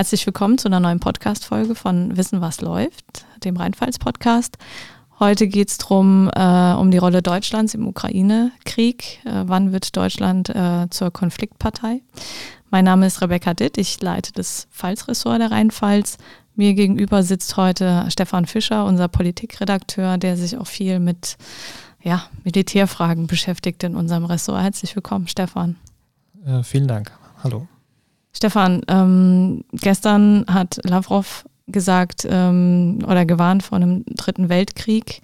Herzlich willkommen zu einer neuen Podcast-Folge von Wissen, was läuft, dem Rheinpfalz-Podcast. Heute geht es darum, äh, um die Rolle Deutschlands im Ukraine-Krieg. Äh, wann wird Deutschland äh, zur Konfliktpartei? Mein Name ist Rebecca Ditt, ich leite das Pfalz-Ressort der Rheinpfalz. Mir gegenüber sitzt heute Stefan Fischer, unser Politikredakteur, der sich auch viel mit ja, Militärfragen beschäftigt in unserem Ressort. Herzlich willkommen, Stefan. Äh, vielen Dank. Hallo. Stefan, ähm, gestern hat Lavrov gesagt ähm, oder gewarnt vor einem dritten Weltkrieg.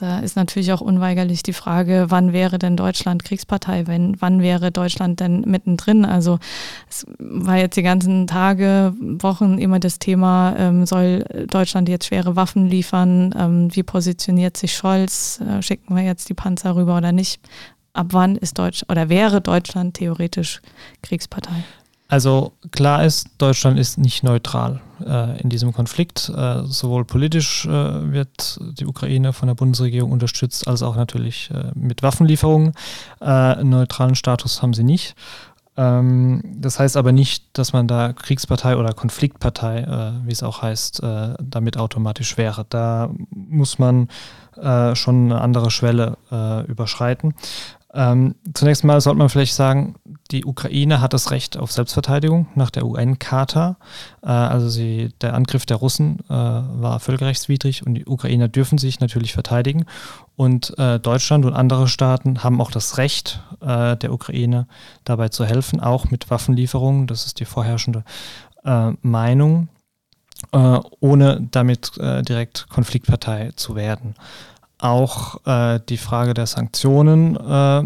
Da ist natürlich auch unweigerlich die Frage, wann wäre denn Deutschland Kriegspartei, wenn, wann wäre Deutschland denn mittendrin? Also es war jetzt die ganzen Tage, Wochen immer das Thema, ähm, soll Deutschland jetzt schwere Waffen liefern? Ähm, wie positioniert sich Scholz? Äh, schicken wir jetzt die Panzer rüber oder nicht? Ab wann ist Deutsch oder wäre Deutschland theoretisch Kriegspartei? Also klar ist, Deutschland ist nicht neutral äh, in diesem Konflikt. Äh, sowohl politisch äh, wird die Ukraine von der Bundesregierung unterstützt, als auch natürlich äh, mit Waffenlieferungen. Äh, neutralen Status haben sie nicht. Ähm, das heißt aber nicht, dass man da Kriegspartei oder Konfliktpartei, äh, wie es auch heißt, damit automatisch wäre. Da muss man schon eine andere Schwelle überschreiten. Ähm, zunächst mal sollte man vielleicht sagen, die Ukraine hat das Recht auf Selbstverteidigung nach der UN-Charta. Äh, also sie, der Angriff der Russen äh, war völkerrechtswidrig und die Ukrainer dürfen sich natürlich verteidigen. Und äh, Deutschland und andere Staaten haben auch das Recht äh, der Ukraine dabei zu helfen, auch mit Waffenlieferungen. Das ist die vorherrschende äh, Meinung, äh, ohne damit direkt Konfliktpartei zu werden. Auch äh, die Frage der Sanktionen äh,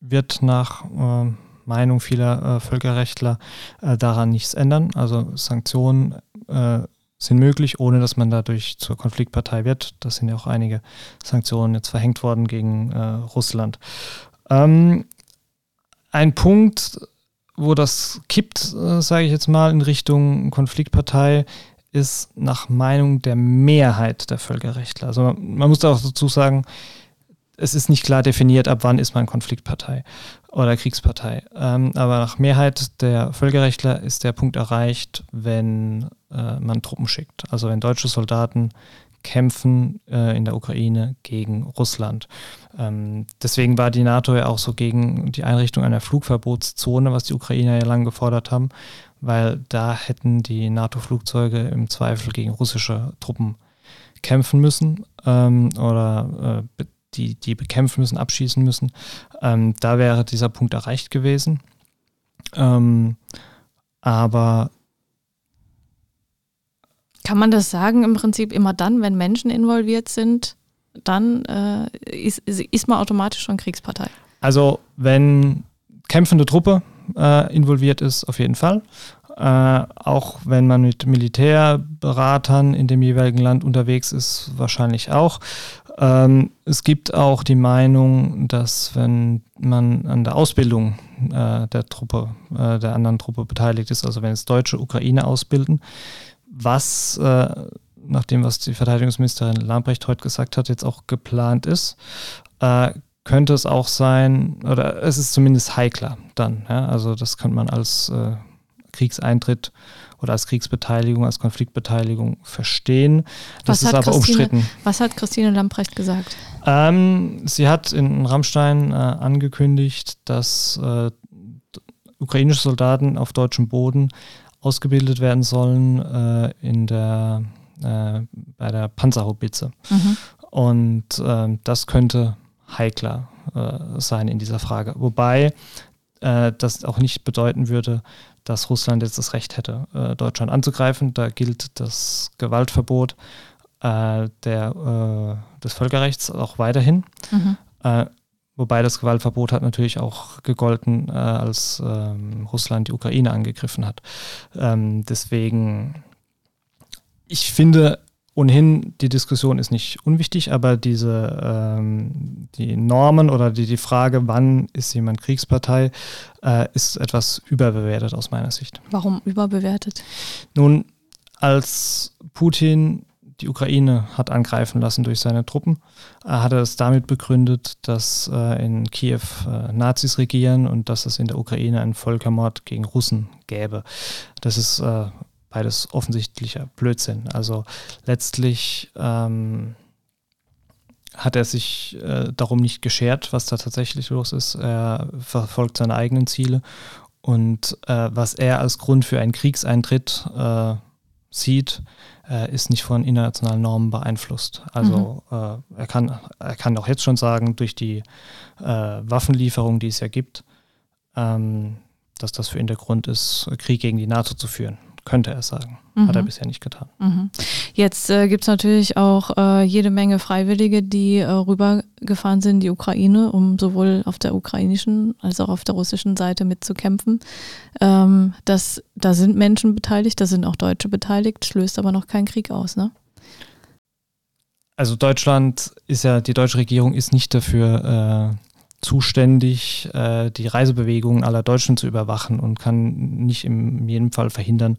wird nach äh, Meinung vieler äh, Völkerrechtler äh, daran nichts ändern. Also Sanktionen äh, sind möglich, ohne dass man dadurch zur Konfliktpartei wird. Das sind ja auch einige Sanktionen jetzt verhängt worden gegen Russland. Ähm, ein Punkt, wo das kippt, sage ich jetzt mal, in Richtung Konfliktpartei, ist nach Meinung der Mehrheit der Völkerrechtler. Also man muss auch dazu sagen, es ist nicht klar definiert, ab wann ist man Konfliktpartei oder Kriegspartei. Ähm, aber nach Mehrheit der Völkerrechtler ist der Punkt erreicht, wenn äh, man Truppen schickt. Also wenn deutsche Soldaten kämpfen äh, in der Ukraine gegen Russland. Ähm, deswegen war die NATO ja auch so gegen die Einrichtung einer Flugverbotszone, was die Ukrainer ja lange gefordert haben, weil da hätten die NATO-Flugzeuge im Zweifel gegen russische Truppen kämpfen müssen ähm, oder äh, die, die bekämpfen müssen, abschießen müssen. Ähm, da wäre dieser Punkt erreicht gewesen. Ähm, aber kann man das sagen im Prinzip immer dann, wenn Menschen involviert sind, dann äh, ist, ist man automatisch schon Kriegspartei? Also wenn kämpfende Truppe äh, involviert ist, auf jeden Fall. Äh, auch wenn man mit Militärberatern in dem jeweiligen Land unterwegs ist, wahrscheinlich auch. Ähm, es gibt auch die Meinung, dass wenn man an der Ausbildung äh, der Truppe, äh, der anderen Truppe beteiligt ist, also wenn es Deutsche Ukraine ausbilden, was äh, nach dem, was die Verteidigungsministerin Lambrecht heute gesagt hat, jetzt auch geplant ist, äh, könnte es auch sein, oder es ist zumindest heikler dann. Ja? Also das könnte man als äh, Kriegseintritt oder als Kriegsbeteiligung, als Konfliktbeteiligung verstehen. Das ist aber Christine, umstritten. Was hat Christine Lamprecht gesagt? Ähm, sie hat in Rammstein äh, angekündigt, dass äh, ukrainische Soldaten auf deutschem Boden ausgebildet werden sollen äh, in der, äh, bei der Panzerhaubitze. Mhm. Und äh, das könnte heikler äh, sein in dieser Frage. Wobei das auch nicht bedeuten würde, dass Russland jetzt das Recht hätte, äh, Deutschland anzugreifen. Da gilt das Gewaltverbot äh, der, äh, des Völkerrechts auch weiterhin. Mhm. Äh, wobei das Gewaltverbot hat natürlich auch gegolten, äh, als ähm, Russland die Ukraine angegriffen hat. Ähm, deswegen, ich finde, ohnehin, die Diskussion ist nicht unwichtig, aber diese ähm, die Normen oder die, die Frage, wann ist jemand Kriegspartei, äh, ist etwas überbewertet aus meiner Sicht. Warum überbewertet? Nun, als Putin die Ukraine hat angreifen lassen durch seine Truppen, äh, hat er es damit begründet, dass äh, in Kiew äh, Nazis regieren und dass es in der Ukraine einen Völkermord gegen Russen gäbe. Das ist äh, beides offensichtlicher Blödsinn. Also letztlich ähm, hat er sich äh, darum nicht geschert, was da tatsächlich los ist. Er verfolgt seine eigenen Ziele und äh, was er als Grund für einen Kriegseintritt äh, sieht, äh, ist nicht von internationalen Normen beeinflusst. Also mhm. Äh, er, kann, er kann auch jetzt schon sagen, durch die äh, Waffenlieferung, die es ja gibt, ähm, dass das für ihn der Grund ist, Krieg gegen die NATO zu führen könnte er sagen. Mhm. Hat er mhm. bisher nicht getan. Mhm. Jetzt äh, gibt es natürlich auch äh, jede Menge Freiwillige, die äh, rübergefahren sind in die Ukraine, um sowohl auf der ukrainischen als auch auf der russischen Seite mitzukämpfen. Ähm, das, da sind Menschen beteiligt, da sind auch Deutsche beteiligt, löst aber noch keinen Krieg aus, ne? Also Deutschland ist ja, die deutsche Regierung ist nicht dafür äh, zuständig, äh, die Reisebewegungen aller Deutschen zu überwachen und kann nicht in jedem Fall verhindern,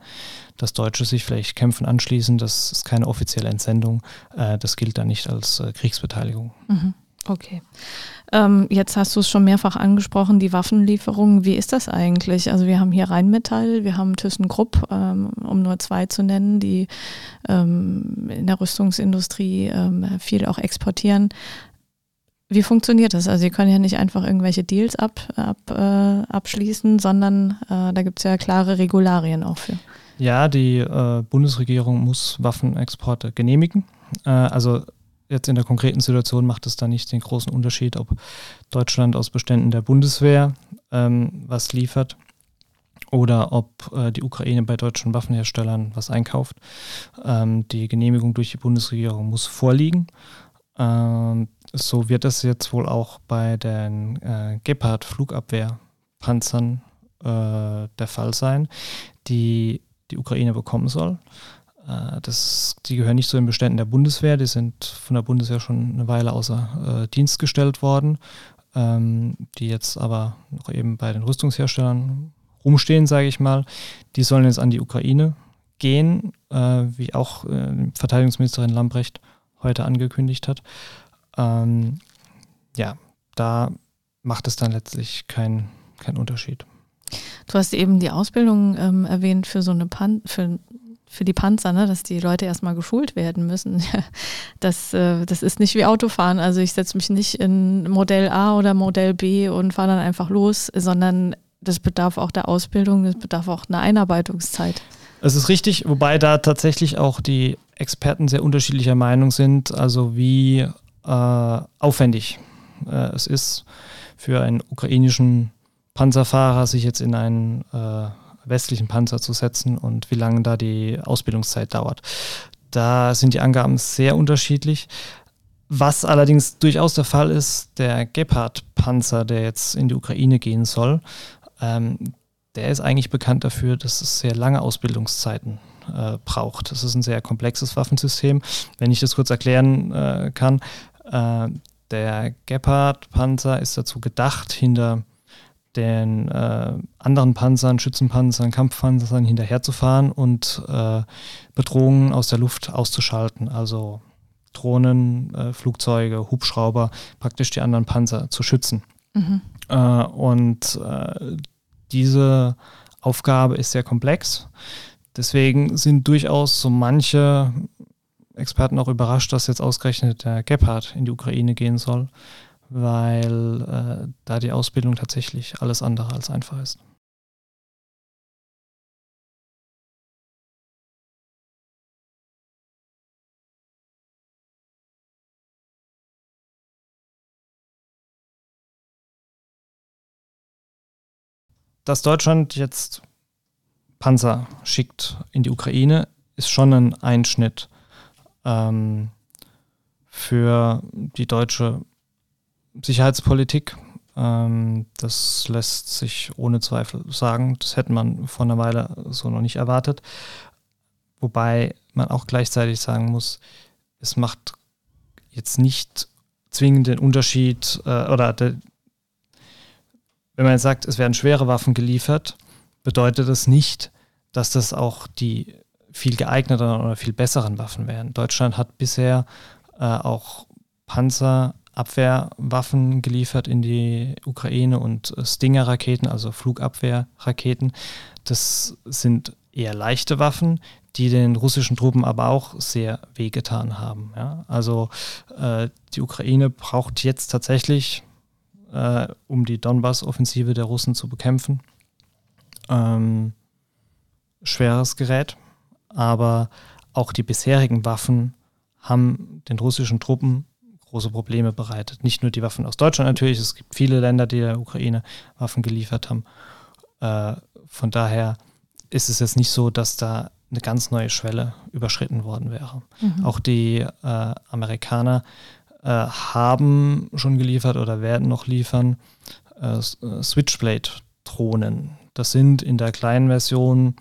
dass Deutsche sich vielleicht Kämpfen anschließen. Das ist keine offizielle Entsendung. Äh, das gilt dann nicht als äh, Kriegsbeteiligung. Mhm. Okay. Ähm, jetzt hast du es schon mehrfach angesprochen, die Waffenlieferungen. Wie ist das eigentlich? Also wir haben hier Rheinmetall, wir haben ThyssenKrupp, ähm, um nur zwei zu nennen, die ähm, in der Rüstungsindustrie ähm, viel auch exportieren. Wie funktioniert das? Also, Sie können ja nicht einfach irgendwelche Deals ab, ab, äh, abschließen, sondern äh, da gibt es ja klare Regularien auch für. Ja, die äh, Bundesregierung muss Waffenexporte genehmigen. Äh, also jetzt in der konkreten Situation macht es da nicht den großen Unterschied, ob Deutschland aus Beständen der Bundeswehr ähm, was liefert oder ob äh, die Ukraine bei deutschen Waffenherstellern was einkauft. Ähm, die Genehmigung durch die Bundesregierung muss vorliegen. Ähm, so wird es jetzt wohl auch bei den äh, Gepard-Flugabwehrpanzern äh, der Fall sein, die die Ukraine bekommen soll. Äh, das, die gehören nicht zu den Beständen der Bundeswehr, die sind von der Bundeswehr schon eine Weile außer äh, Dienst gestellt worden, ähm, die jetzt aber noch eben bei den Rüstungsherstellern rumstehen, sage ich mal. Die sollen jetzt an die Ukraine gehen, äh, wie auch äh, Verteidigungsministerin Lambrecht heute angekündigt hat. Ähm, ja, da macht es dann letztlich keinen kein Unterschied. Du hast eben die Ausbildung ähm, erwähnt für so eine Pan für, für die Panzer, ne? dass die Leute erstmal geschult werden müssen. Das, äh, das ist nicht wie Autofahren. Also ich setze mich nicht in Modell A oder Modell B und fahre dann einfach los, sondern das bedarf auch der Ausbildung, das bedarf auch einer Einarbeitungszeit. Es ist richtig, wobei da tatsächlich auch die Experten sehr unterschiedlicher Meinung sind, also wie äh, aufwendig äh, es ist für einen ukrainischen Panzerfahrer, sich jetzt in einen äh, westlichen Panzer zu setzen und wie lange da die Ausbildungszeit dauert. Da sind die Angaben sehr unterschiedlich. Was allerdings durchaus der Fall ist, der Gepard-Panzer, der jetzt in die Ukraine gehen soll, ähm, der ist eigentlich bekannt dafür, dass es sehr lange Ausbildungszeiten äh, braucht. Das ist ein sehr komplexes Waffensystem. Wenn ich das kurz erklären äh, kann, äh, der Gepard-Panzer ist dazu gedacht, hinter den äh, anderen Panzern, Schützenpanzern, Kampfpanzern hinterherzufahren und äh, Bedrohungen aus der Luft auszuschalten. Also Drohnen, äh, Flugzeuge, Hubschrauber, praktisch die anderen Panzer zu schützen. Mhm. Und diese Aufgabe ist sehr komplex. Deswegen sind durchaus so manche Experten auch überrascht, dass jetzt ausgerechnet der Gepard in die Ukraine gehen soll, weil äh, da die Ausbildung tatsächlich alles andere als einfach ist. Dass Deutschland jetzt Panzer schickt in die Ukraine, ist schon ein Einschnitt ähm, für die deutsche Sicherheitspolitik. Ähm, das lässt sich ohne Zweifel sagen. Das hätte man vor einer Weile so noch nicht erwartet. Wobei man auch gleichzeitig sagen muss, es macht jetzt nicht zwingend den Unterschied äh, oder de, wenn man jetzt sagt, es werden schwere Waffen geliefert, bedeutet das nicht, dass das auch die viel geeigneteren oder viel besseren Waffen wären. Deutschland hat bisher äh, auch Panzerabwehrwaffen geliefert in die Ukraine und Stinger-Raketen, also Flugabwehrraketen. Das sind eher leichte Waffen, die den russischen Truppen aber auch sehr wehgetan haben. Ja? Also äh, die Ukraine braucht jetzt tatsächlich, äh, um die Donbass-Offensive der Russen zu bekämpfen, ähm, schweres Gerät, aber auch die bisherigen Waffen haben den russischen Truppen große Probleme bereitet. Nicht nur die Waffen aus Deutschland natürlich, es gibt viele Länder, die der Ukraine Waffen geliefert haben. Äh, von daher ist es jetzt nicht so, dass da eine ganz neue Schwelle überschritten worden wäre. Mhm. Auch die äh, Amerikaner äh, haben schon geliefert oder werden noch liefern äh, äh Switchblade-Drohnen. Das sind in der kleinen Version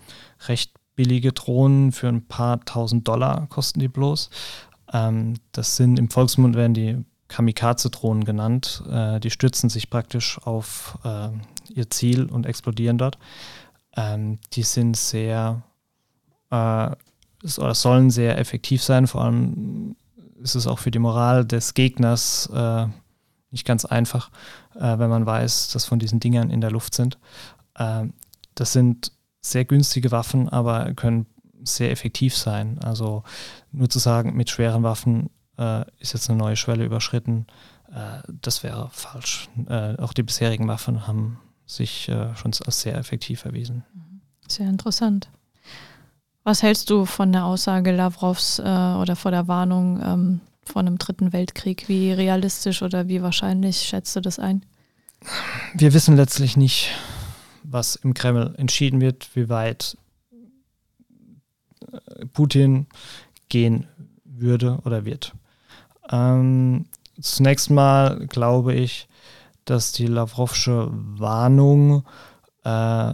recht billige Drohnen für ein paar tausend Dollar kosten die bloß. Ähm, das sind im Volksmund werden die Kamikaze-Drohnen genannt. Äh, die stützen sich praktisch auf äh, ihr Ziel und explodieren dort. Ähm, die sind sehr, äh, sollen sehr effektiv sein. Vor allem ist es auch für die Moral des Gegners äh, nicht ganz einfach, äh, wenn man weiß, dass von diesen Dingern in der Luft sind. Ähm, das sind sehr günstige Waffen, aber können sehr effektiv sein. Also nur zu sagen, mit schweren Waffen äh, ist jetzt eine neue Schwelle überschritten, äh, das wäre falsch. Äh, auch die bisherigen Waffen haben sich äh, schon als sehr effektiv erwiesen. Sehr interessant. Was hältst du von der Aussage Lavrovs äh, oder vor der Warnung ähm, von einem dritten Weltkrieg? Wie realistisch oder wie wahrscheinlich schätzt du das ein? Wir wissen letztlich nicht, was im Kreml entschieden wird, wie weit äh, Putin gehen würde oder wird. Ähm, zunächst mal glaube ich, dass die Lavrovsche Warnung äh,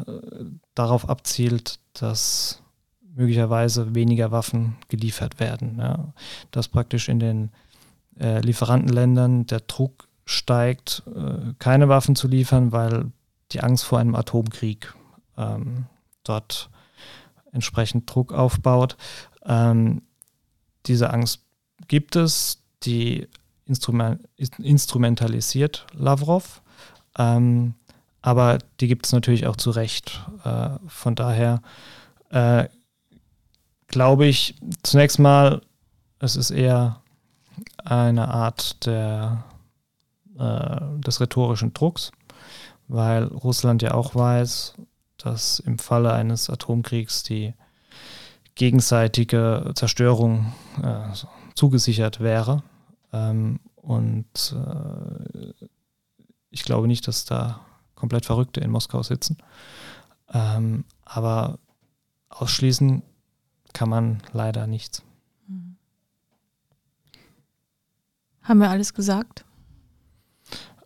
darauf abzielt, dass möglicherweise weniger Waffen geliefert werden. Ja. Dass praktisch in den äh, Lieferantenländern der Druck steigt, äh, keine Waffen zu liefern, weil die Angst vor einem Atomkrieg ähm, dort entsprechend Druck aufbaut. Ähm, diese Angst gibt es, die Instrument, instrumentalisiert Lavrov, ähm, aber die gibt es natürlich auch zu Recht. Äh, von daher äh, glaube ich zunächst mal, es ist eher eine Art der, äh, des rhetorischen Drucks weil Russland ja auch weiß, dass im Falle eines Atomkriegs die gegenseitige Zerstörung äh, zugesichert wäre. Ähm, und äh, ich glaube nicht, dass da komplett Verrückte in Moskau sitzen. Ähm, aber ausschließen kann man leider nichts. Haben wir alles gesagt?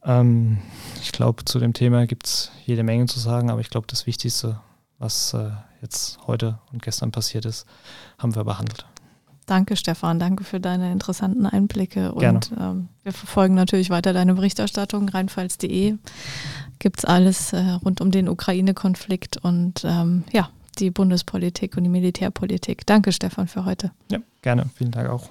Ähm, ich glaube, zu dem Thema gibt es jede Menge zu sagen, aber ich glaube, das Wichtigste, was äh, jetzt heute und gestern passiert ist, haben wir behandelt. Danke, Stefan. Danke für deine interessanten Einblicke. Gerne. Und ähm, wir verfolgen natürlich weiter deine Berichterstattung. Rheinpfalz.de gibt es alles äh, rund um den Ukraine-Konflikt und ähm, ja, die Bundespolitik und die Militärpolitik. Danke, Stefan, für heute. Ja, gerne. Vielen Dank auch.